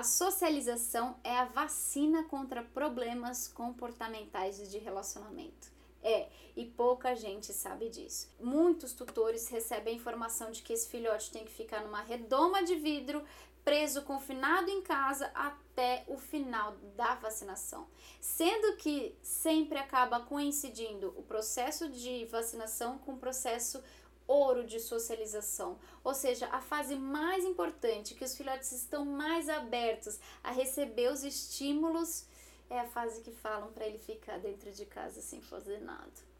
a socialização é a vacina contra problemas comportamentais de relacionamento. É, e pouca gente sabe disso. Muitos tutores recebem a informação de que esse filhote tem que ficar numa redoma de vidro, preso, confinado em casa até o final da vacinação. Sendo que sempre acaba coincidindo o processo de vacinação com o processo ouro de socialização, ou seja, a fase mais importante que os filhotes estão mais abertos a receber os estímulos é a fase que falam para ele ficar dentro de casa sem fazer nada.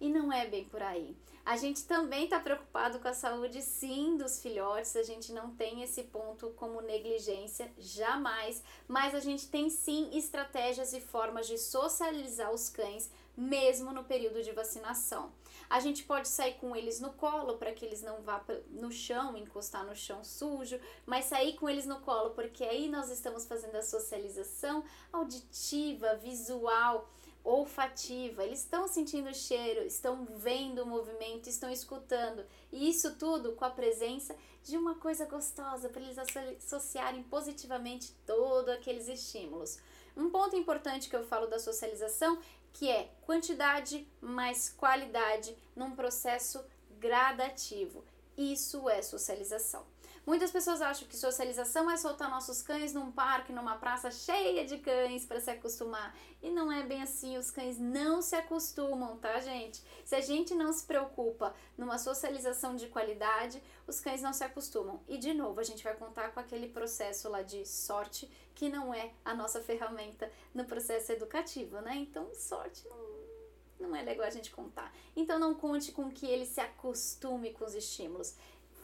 E não é bem por aí. A gente também está preocupado com a saúde, sim, dos filhotes. A gente não tem esse ponto como negligência, jamais. Mas a gente tem sim estratégias e formas de socializar os cães, mesmo no período de vacinação. A gente pode sair com eles no colo para que eles não vá no chão, encostar no chão sujo, mas sair com eles no colo porque aí nós estamos fazendo a socialização auditiva, visual olfativa, eles estão sentindo o cheiro, estão vendo o movimento, estão escutando. E isso tudo com a presença de uma coisa gostosa para eles associarem positivamente todos aqueles estímulos. Um ponto importante que eu falo da socialização que é quantidade mais qualidade num processo gradativo. Isso é socialização. Muitas pessoas acham que socialização é soltar nossos cães num parque, numa praça cheia de cães para se acostumar. E não é bem assim, os cães não se acostumam, tá, gente? Se a gente não se preocupa numa socialização de qualidade, os cães não se acostumam. E de novo, a gente vai contar com aquele processo lá de sorte, que não é a nossa ferramenta no processo educativo, né? Então, sorte não não é legal a gente contar. Então não conte com que ele se acostume com os estímulos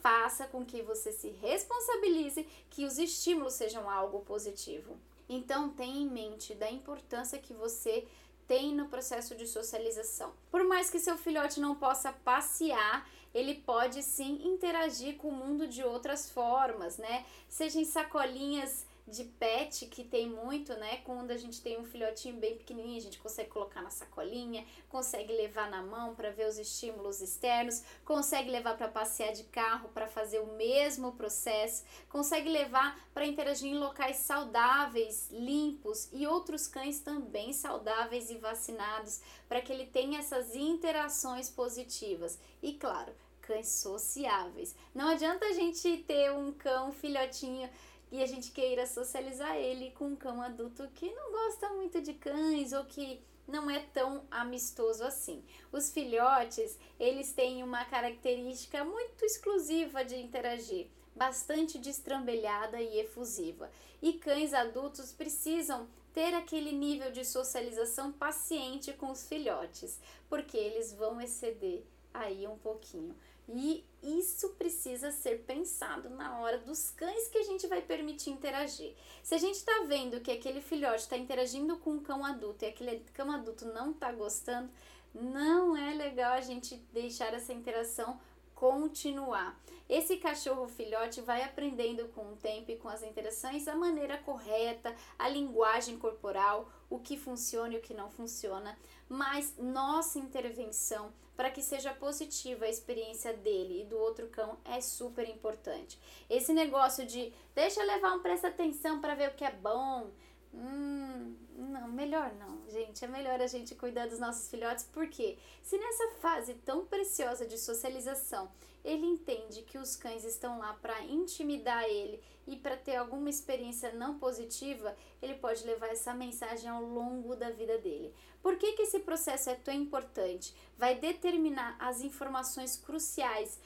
faça com que você se responsabilize que os estímulos sejam algo positivo. Então tenha em mente da importância que você tem no processo de socialização. Por mais que seu filhote não possa passear, ele pode sim interagir com o mundo de outras formas, né? Seja em sacolinhas de pet que tem muito, né? Quando a gente tem um filhotinho bem pequenininho, a gente consegue colocar na sacolinha, consegue levar na mão para ver os estímulos externos, consegue levar para passear de carro para fazer o mesmo processo, consegue levar para interagir em locais saudáveis, limpos e outros cães também saudáveis e vacinados, para que ele tenha essas interações positivas. E claro, cães sociáveis. Não adianta a gente ter um cão filhotinho e a gente queira socializar ele com um cão adulto que não gosta muito de cães ou que não é tão amistoso assim. Os filhotes, eles têm uma característica muito exclusiva de interagir, bastante destrambelhada e efusiva. E cães adultos precisam ter aquele nível de socialização paciente com os filhotes, porque eles vão exceder aí um pouquinho. E isso precisa ser pensado na hora dos cães que a gente vai permitir interagir. Se a gente está vendo que aquele filhote está interagindo com um cão adulto e aquele cão adulto não está gostando, não é legal a gente deixar essa interação continuar. Esse cachorro filhote vai aprendendo com o tempo e com as interações a maneira correta, a linguagem corporal, o que funciona e o que não funciona, mas nossa intervenção para que seja positiva a experiência dele e do outro cão é super importante. Esse negócio de deixa levar um presta atenção para ver o que é bom. Melhor não, gente. É melhor a gente cuidar dos nossos filhotes, porque se nessa fase tão preciosa de socialização ele entende que os cães estão lá para intimidar ele e para ter alguma experiência não positiva, ele pode levar essa mensagem ao longo da vida dele. Por que, que esse processo é tão importante? Vai determinar as informações cruciais,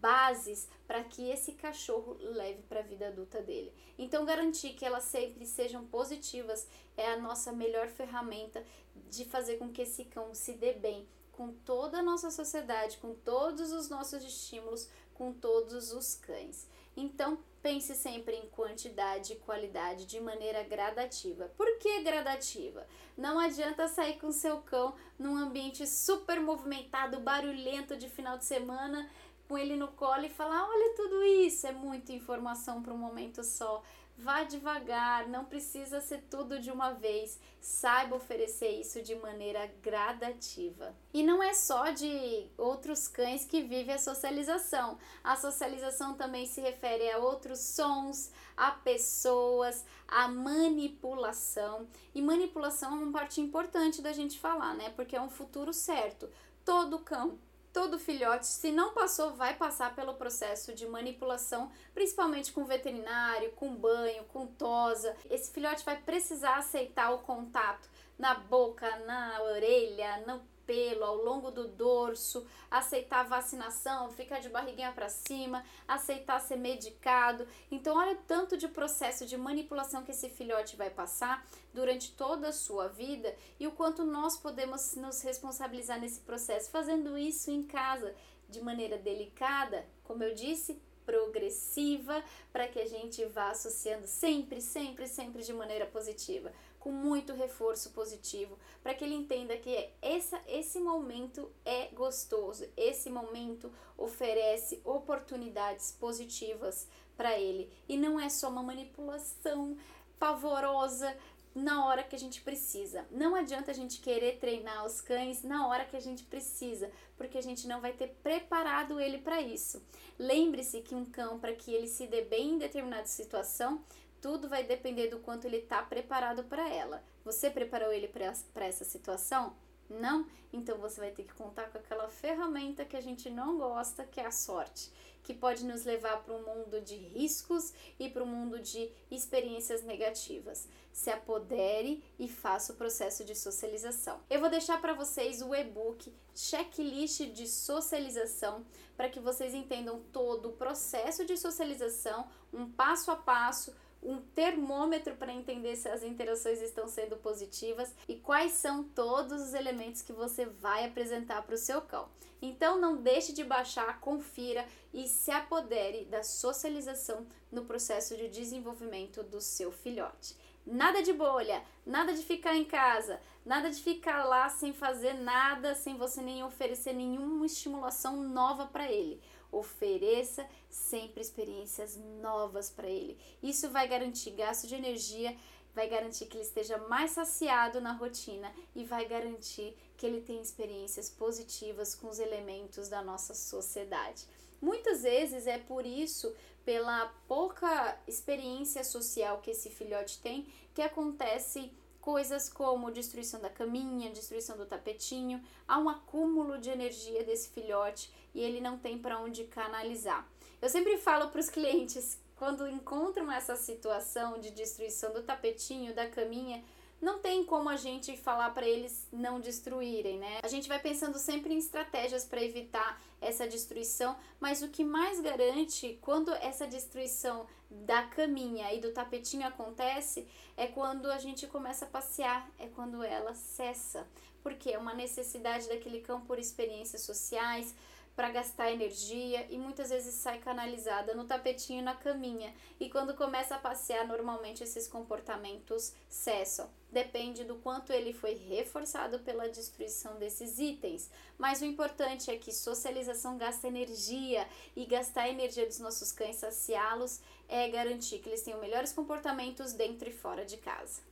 bases para que esse cachorro leve para a vida adulta dele. Então, garantir que elas sempre sejam positivas é a nossa melhor ferramenta de fazer com que esse cão se dê bem com toda a nossa sociedade, com todos os nossos estímulos, com todos os cães. Então, pense sempre em quantidade e qualidade de maneira gradativa. Por que gradativa? Não adianta sair com seu cão num ambiente super movimentado, barulhento de final de semana, com ele no colo e falar: olha tudo isso, é muita informação para um momento só. Vá devagar, não precisa ser tudo de uma vez. Saiba oferecer isso de maneira gradativa. E não é só de outros cães que vivem a socialização. A socialização também se refere a outros sons, a pessoas, a manipulação. E manipulação é uma parte importante da gente falar, né? Porque é um futuro certo. Todo cão todo filhote, se não passou, vai passar pelo processo de manipulação, principalmente com veterinário, com banho, com tosa. Esse filhote vai precisar aceitar o contato na boca, na orelha, no pelo, ao longo do dorso, aceitar vacinação, ficar de barriguinha para cima, aceitar ser medicado. Então, olha o tanto de processo de manipulação que esse filhote vai passar durante toda a sua vida e o quanto nós podemos nos responsabilizar nesse processo, fazendo isso em casa de maneira delicada, como eu disse, progressiva, para que a gente vá associando sempre, sempre, sempre de maneira positiva com muito reforço positivo, para que ele entenda que essa, esse momento é gostoso, esse momento oferece oportunidades positivas para ele e não é só uma manipulação pavorosa na hora que a gente precisa. Não adianta a gente querer treinar os cães na hora que a gente precisa, porque a gente não vai ter preparado ele para isso. Lembre-se que um cão, para que ele se dê bem em determinada situação, tudo vai depender do quanto ele está preparado para ela. Você preparou ele para essa situação? Não? Então você vai ter que contar com aquela ferramenta que a gente não gosta, que é a sorte, que pode nos levar para um mundo de riscos e para um mundo de experiências negativas. Se apodere e faça o processo de socialização. Eu vou deixar para vocês o e-book Checklist de Socialização para que vocês entendam todo o processo de socialização, um passo a passo um termômetro para entender se as interações estão sendo positivas e quais são todos os elementos que você vai apresentar para o seu cão. Então não deixe de baixar, confira e se apodere da socialização no processo de desenvolvimento do seu filhote. Nada de bolha, nada de ficar em casa, nada de ficar lá sem fazer nada, sem você nem oferecer nenhuma estimulação nova para ele. Ofereça sempre experiências novas para ele. Isso vai garantir gasto de energia, vai garantir que ele esteja mais saciado na rotina e vai garantir que ele tenha experiências positivas com os elementos da nossa sociedade. Muitas vezes é por isso, pela pouca experiência social que esse filhote tem, que acontece coisas como destruição da caminha, destruição do tapetinho, há um acúmulo de energia desse filhote e ele não tem para onde canalizar. Eu sempre falo para os clientes quando encontram essa situação de destruição do tapetinho, da caminha, não tem como a gente falar para eles não destruírem, né? A gente vai pensando sempre em estratégias para evitar essa destruição, mas o que mais garante quando essa destruição da caminha e do tapetinho acontece é quando a gente começa a passear, é quando ela cessa, porque é uma necessidade daquele cão por experiências sociais, para gastar energia e muitas vezes sai canalizada no tapetinho na caminha. E quando começa a passear, normalmente esses comportamentos cessam. Depende do quanto ele foi reforçado pela destruição desses itens. Mas o importante é que socialização gasta energia e gastar a energia dos nossos cães, saciá-los, é garantir que eles tenham melhores comportamentos dentro e fora de casa.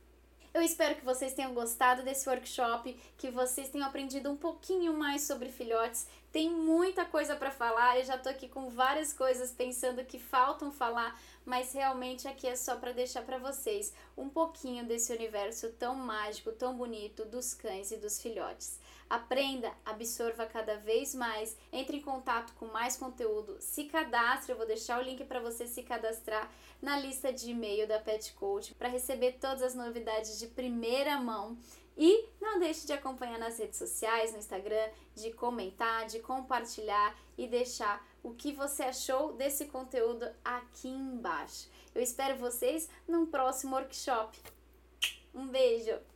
Eu espero que vocês tenham gostado desse workshop, que vocês tenham aprendido um pouquinho mais sobre filhotes. Tem muita coisa para falar, eu já tô aqui com várias coisas pensando que faltam falar, mas realmente aqui é só para deixar para vocês um pouquinho desse universo tão mágico, tão bonito dos cães e dos filhotes. Aprenda, absorva cada vez mais, entre em contato com mais conteúdo, se cadastre, eu vou deixar o link para você se cadastrar na lista de e-mail da Pet Coach para receber todas as novidades de primeira mão. E não deixe de acompanhar nas redes sociais, no Instagram, de comentar, de compartilhar e deixar o que você achou desse conteúdo aqui embaixo. Eu espero vocês num próximo workshop. Um beijo!